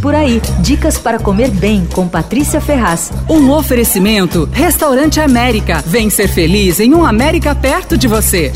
Por aí, dicas para comer bem com Patrícia Ferraz. Um oferecimento: Restaurante América. Vem ser feliz em um América perto de você.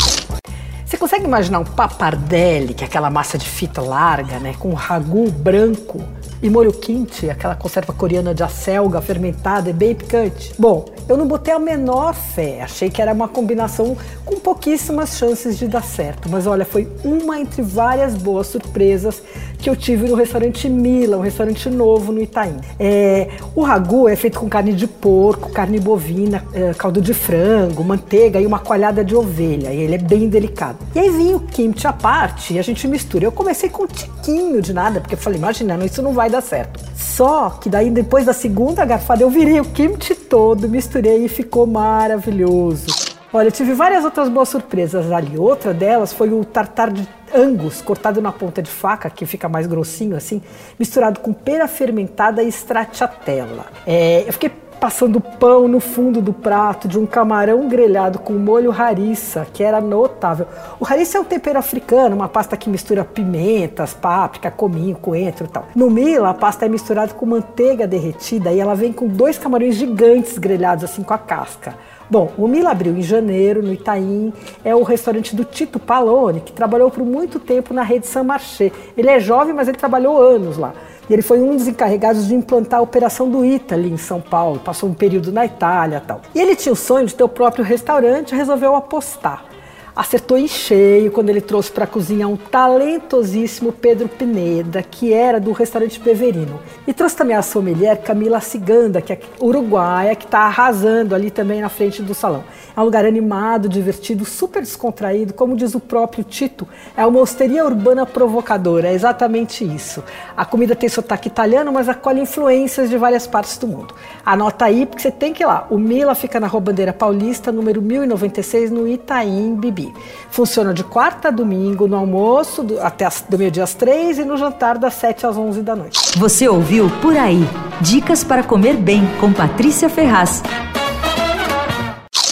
Você consegue imaginar um papardelli, que é aquela massa de fita larga, né, com ragu branco e molho quente, aquela conserva coreana de acelga fermentada e bem picante? Bom, eu não botei a menor fé, achei que era uma combinação com pouquíssimas chances de dar certo, mas olha, foi uma entre várias boas surpresas que eu tive no restaurante Mila, um restaurante novo no Itaim. É, o ragu é feito com carne de porco, carne bovina, é, caldo de frango, manteiga e uma coalhada de ovelha, e ele é bem delicado. E aí vinha o kimchi à parte e a gente mistura. Eu comecei com um tiquinho de nada, porque eu falei, imaginando, isso não vai dar certo. Só que daí, depois da segunda garfada, eu virei o kimchi todo, misturei e ficou maravilhoso. Olha, eu tive várias outras boas surpresas ali. Outra delas foi o tartar de angus, cortado na ponta de faca, que fica mais grossinho assim, misturado com pera fermentada e stracciatella. É, eu fiquei passando pão no fundo do prato de um camarão grelhado com molho harissa, que era notável. O harissa é um tempero africano, uma pasta que mistura pimentas, páprica, cominho, coentro e tal. No mila, a pasta é misturada com manteiga derretida e ela vem com dois camarões gigantes grelhados assim com a casca. Bom, o Mila abriu em janeiro, no Itaim, é o restaurante do Tito Palone, que trabalhou por muito tempo na rede Saint Marché. Ele é jovem, mas ele trabalhou anos lá. E ele foi um dos encarregados de implantar a operação do ITA ali em São Paulo, passou um período na Itália tal. E ele tinha o sonho de ter o próprio restaurante e resolveu apostar acertou em cheio quando ele trouxe para a cozinha um talentosíssimo Pedro Pineda, que era do restaurante Beverino. E trouxe também a sommelier Camila Ciganda, que é uruguaia, que está arrasando ali também na frente do salão. É um lugar animado, divertido, super descontraído, como diz o próprio Tito, é uma osteria urbana provocadora, é exatamente isso. A comida tem sotaque italiano, mas acolhe influências de várias partes do mundo. Anota aí, porque você tem que ir lá. O Mila fica na Rua Bandeira Paulista, número 1096, no Itaim Bibi. Funciona de quarta a domingo, no almoço do, até as, do meio-dia às três e no jantar das sete às onze da noite. Você ouviu Por Aí. Dicas para comer bem com Patrícia Ferraz.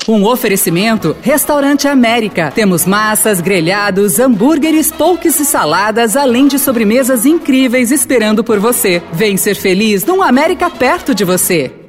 Um oferecimento Restaurante América. Temos massas, grelhados, hambúrgueres, polques e saladas, além de sobremesas incríveis esperando por você. Vem ser feliz num América perto de você.